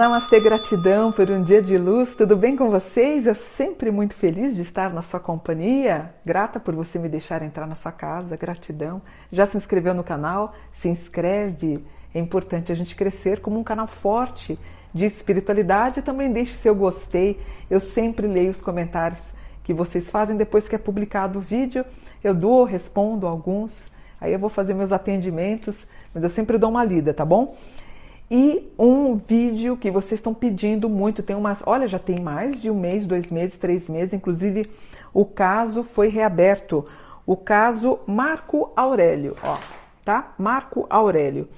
Namastê, gratidão por um dia de luz, tudo bem com vocês? Eu sempre muito feliz de estar na sua companhia, grata por você me deixar entrar na sua casa, gratidão. Já se inscreveu no canal? Se inscreve, é importante a gente crescer como um canal forte de espiritualidade. Também deixe seu gostei, eu sempre leio os comentários que vocês fazem depois que é publicado o vídeo, eu dou, respondo alguns, aí eu vou fazer meus atendimentos, mas eu sempre dou uma lida, tá bom? E um vídeo que vocês estão pedindo muito, tem umas, olha, já tem mais de um mês, dois meses, três meses, inclusive o caso foi reaberto. O caso Marco Aurélio, ó, tá? Marco Aurélio.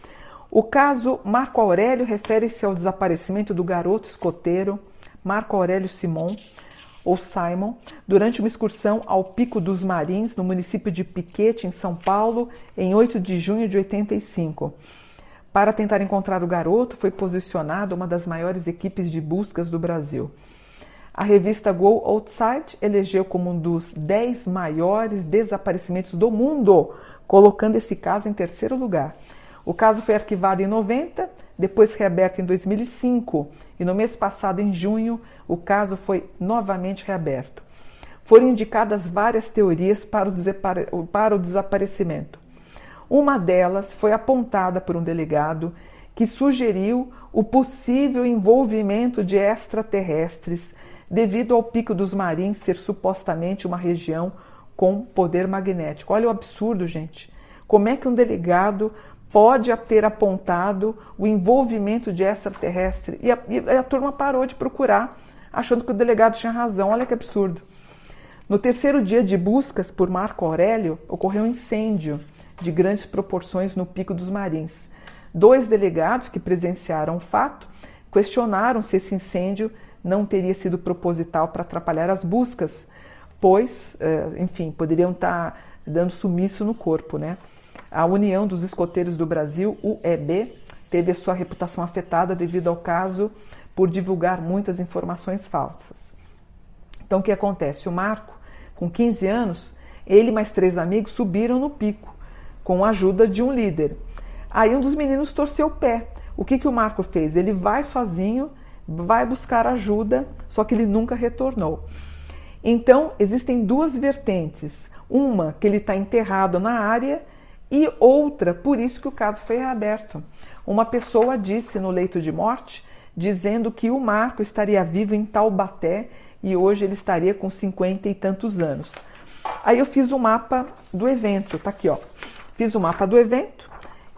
O caso Marco Aurélio refere-se ao desaparecimento do garoto escoteiro Marco Aurélio Simon, ou Simon, durante uma excursão ao Pico dos Marins, no município de Piquete, em São Paulo, em 8 de junho de 85. Para tentar encontrar o garoto, foi posicionada uma das maiores equipes de buscas do Brasil. A revista Go Outside elegeu como um dos 10 maiores desaparecimentos do mundo, colocando esse caso em terceiro lugar. O caso foi arquivado em 90, depois reaberto em 2005 e no mês passado, em junho, o caso foi novamente reaberto. Foram indicadas várias teorias para o, para o desaparecimento. Uma delas foi apontada por um delegado que sugeriu o possível envolvimento de extraterrestres devido ao Pico dos Marins ser supostamente uma região com poder magnético. Olha o absurdo, gente. Como é que um delegado pode ter apontado o envolvimento de extraterrestre? E a, e a turma parou de procurar, achando que o delegado tinha razão. Olha que absurdo. No terceiro dia de buscas por Marco Aurélio, ocorreu um incêndio de grandes proporções no Pico dos Marins. Dois delegados que presenciaram o fato questionaram se esse incêndio não teria sido proposital para atrapalhar as buscas, pois, eh, enfim, poderiam estar dando sumiço no corpo, né? A União dos Escoteiros do Brasil, UEB, teve a sua reputação afetada devido ao caso por divulgar muitas informações falsas. Então, o que acontece? O Marco, com 15 anos, ele mais três amigos subiram no pico com a ajuda de um líder. Aí um dos meninos torceu o pé. O que, que o Marco fez? Ele vai sozinho, vai buscar ajuda, só que ele nunca retornou. Então, existem duas vertentes. Uma, que ele está enterrado na área, e outra, por isso que o caso foi reaberto. Uma pessoa disse no leito de morte, dizendo que o Marco estaria vivo em Taubaté e hoje ele estaria com cinquenta e tantos anos. Aí eu fiz o um mapa do evento, tá aqui, ó. Fiz o mapa do evento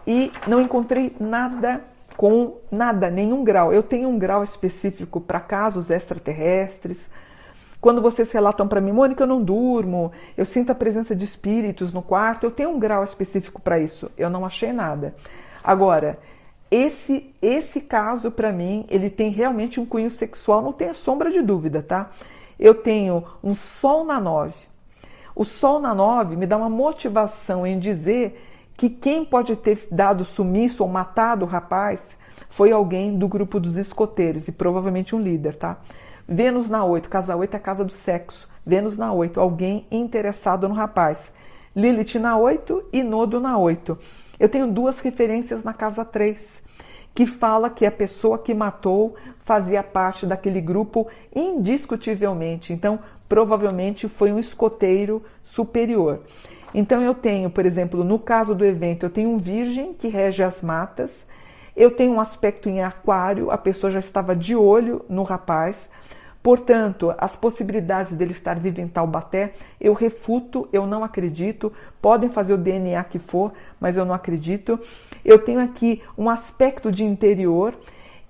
e não encontrei nada com nada, nenhum grau. Eu tenho um grau específico para casos extraterrestres. Quando vocês relatam para mim, Mônica, eu não durmo, eu sinto a presença de espíritos no quarto, eu tenho um grau específico para isso. Eu não achei nada. Agora, esse esse caso para mim, ele tem realmente um cunho sexual, não tem sombra de dúvida, tá? Eu tenho um sol na nove, o Sol na 9 me dá uma motivação em dizer que quem pode ter dado sumiço ou matado o rapaz foi alguém do grupo dos escoteiros e provavelmente um líder, tá? Vênus na 8, casa 8 é a casa do sexo. Vênus na 8, alguém interessado no rapaz. Lilith na 8 e Nodo na 8. Eu tenho duas referências na casa 3, que fala que a pessoa que matou fazia parte daquele grupo indiscutivelmente. Então, provavelmente foi um escoteiro superior. Então eu tenho, por exemplo, no caso do evento, eu tenho um virgem que rege as matas, eu tenho um aspecto em aquário, a pessoa já estava de olho no rapaz, portanto, as possibilidades dele estar vivo em Taubaté, eu refuto, eu não acredito, podem fazer o DNA que for, mas eu não acredito. Eu tenho aqui um aspecto de interior,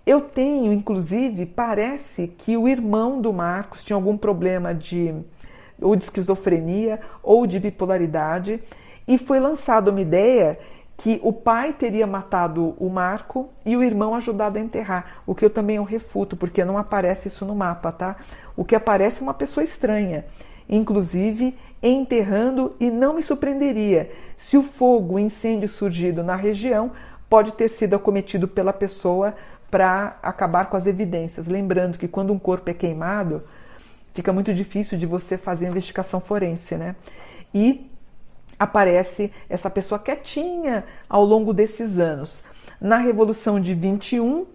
eu tenho, inclusive, parece que o irmão do Marcos tinha algum problema de ou de esquizofrenia ou de bipolaridade e foi lançada uma ideia que o pai teria matado o Marco e o irmão ajudado a enterrar, o que eu também eu refuto, porque não aparece isso no mapa, tá? O que aparece é uma pessoa estranha, inclusive enterrando e não me surpreenderia se o fogo, o incêndio surgido na região pode ter sido acometido pela pessoa para acabar com as evidências. Lembrando que quando um corpo é queimado, fica muito difícil de você fazer investigação forense, né? E aparece essa pessoa quietinha ao longo desses anos. Na Revolução de 21,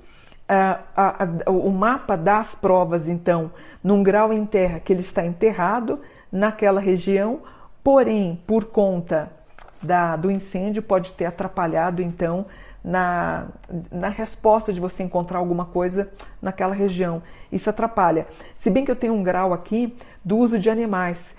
a, a, o mapa dá as provas, então, num grau em terra que ele está enterrado naquela região, porém, por conta da, do incêndio, pode ter atrapalhado, então, na, na resposta de você encontrar alguma coisa naquela região. Isso atrapalha. Se bem que eu tenho um grau aqui do uso de animais.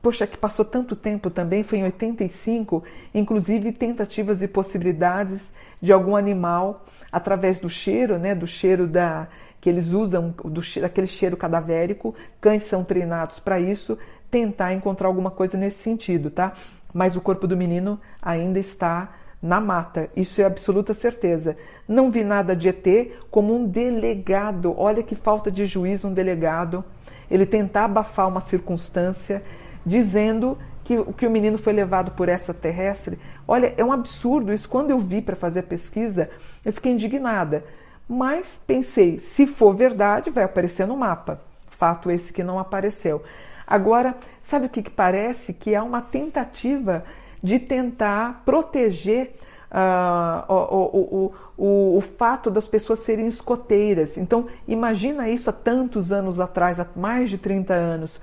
Poxa, que passou tanto tempo também, foi em 85, inclusive tentativas e possibilidades de algum animal através do cheiro, né, do cheiro da que eles usam, do daquele cheiro cadavérico, cães são treinados para isso, tentar encontrar alguma coisa nesse sentido, tá? Mas o corpo do menino ainda está na mata, isso é absoluta certeza. Não vi nada de ET como um delegado, olha que falta de juízo um delegado, ele tentar abafar uma circunstância dizendo que, que o menino foi levado por essa terrestre. Olha, é um absurdo isso. Quando eu vi para fazer a pesquisa, eu fiquei indignada. Mas pensei, se for verdade, vai aparecer no mapa. Fato esse que não apareceu. Agora, sabe o que, que parece? Que há uma tentativa de tentar proteger uh, o, o, o, o, fato das pessoas serem escoteiras. Então, imagina isso há tantos anos atrás, há mais de 30 anos.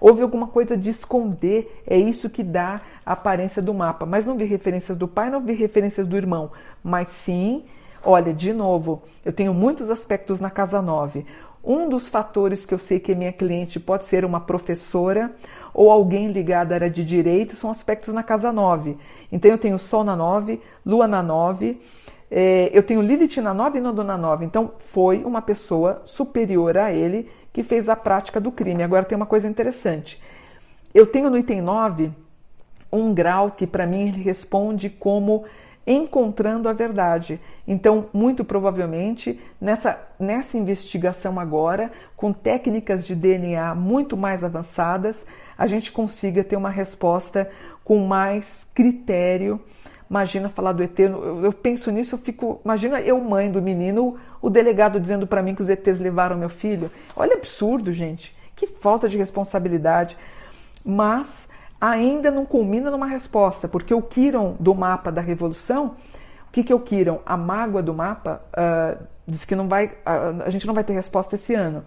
Houve alguma coisa de esconder, é isso que dá a aparência do mapa. Mas não vi referências do pai, não vi referências do irmão, mas sim. Olha, de novo, eu tenho muitos aspectos na casa 9. Um dos fatores que eu sei que a minha cliente pode ser uma professora ou alguém ligado à área de direito são aspectos na casa 9. Então eu tenho Sol na 9, Lua na 9, é, eu tenho Lilith na 9 e Nodo na 9. Então foi uma pessoa superior a ele que fez a prática do crime. Agora tem uma coisa interessante. Eu tenho no item 9 um grau que para mim responde como encontrando a verdade. Então, muito provavelmente, nessa, nessa investigação agora, com técnicas de DNA muito mais avançadas, a gente consiga ter uma resposta com mais critério. Imagina falar do ET, eu, eu penso nisso, eu fico. Imagina eu, mãe do menino, o delegado dizendo para mim que os ETs levaram meu filho. Olha, absurdo, gente. Que falta de responsabilidade. Mas ainda não culmina numa resposta, porque o Kiron do mapa da Revolução, o que, que é o Kiron? A mágoa do mapa uh, diz que não vai, uh, a gente não vai ter resposta esse ano.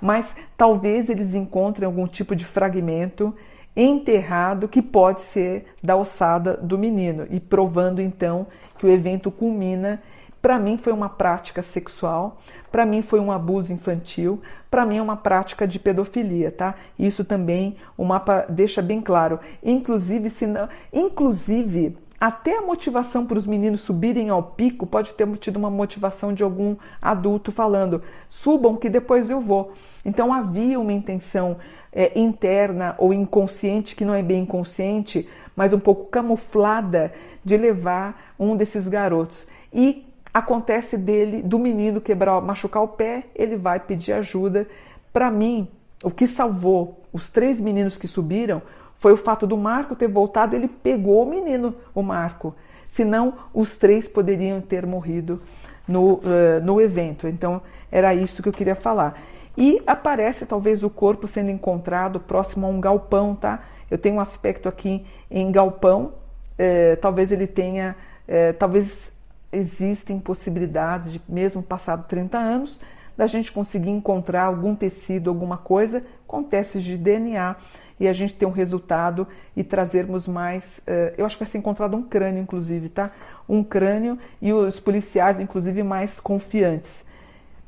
Mas talvez eles encontrem algum tipo de fragmento enterrado que pode ser da ossada do menino e provando então que o evento culmina para mim foi uma prática sexual, para mim foi um abuso infantil, para mim é uma prática de pedofilia, tá? Isso também o mapa deixa bem claro. Inclusive, se não, inclusive até a motivação para os meninos subirem ao pico pode ter tido uma motivação de algum adulto falando: subam que depois eu vou. Então havia uma intenção é, interna ou inconsciente, que não é bem inconsciente, mas um pouco camuflada, de levar um desses garotos. E acontece dele, do menino quebrar, machucar o pé, ele vai pedir ajuda. Para mim, o que salvou os três meninos que subiram foi o fato do Marco ter voltado, ele pegou o menino, o Marco. Senão, os três poderiam ter morrido no, uh, no evento. Então, era isso que eu queria falar. E aparece talvez o corpo sendo encontrado próximo a um galpão, tá? Eu tenho um aspecto aqui em galpão, eh, talvez ele tenha, eh, talvez existem possibilidades de, mesmo passado 30 anos, da gente conseguir encontrar algum tecido, alguma coisa com testes de DNA e a gente ter um resultado e trazermos mais. Uh, eu acho que vai ser encontrado um crânio, inclusive, tá? Um crânio e os policiais, inclusive, mais confiantes.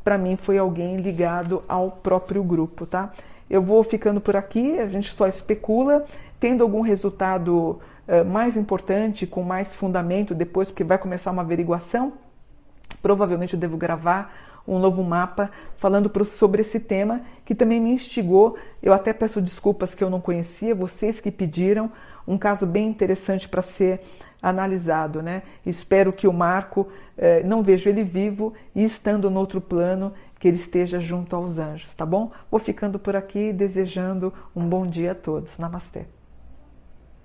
Para mim, foi alguém ligado ao próprio grupo, tá? Eu vou ficando por aqui, a gente só especula, tendo algum resultado eh, mais importante, com mais fundamento depois, porque vai começar uma averiguação. Provavelmente eu devo gravar um novo mapa falando sobre esse tema que também me instigou. Eu até peço desculpas que eu não conhecia, vocês que pediram, um caso bem interessante para ser analisado, né? Espero que o Marco, eh, não vejo ele vivo e estando no outro plano, que ele esteja junto aos anjos, tá bom? Vou ficando por aqui desejando um bom dia a todos. Namastê.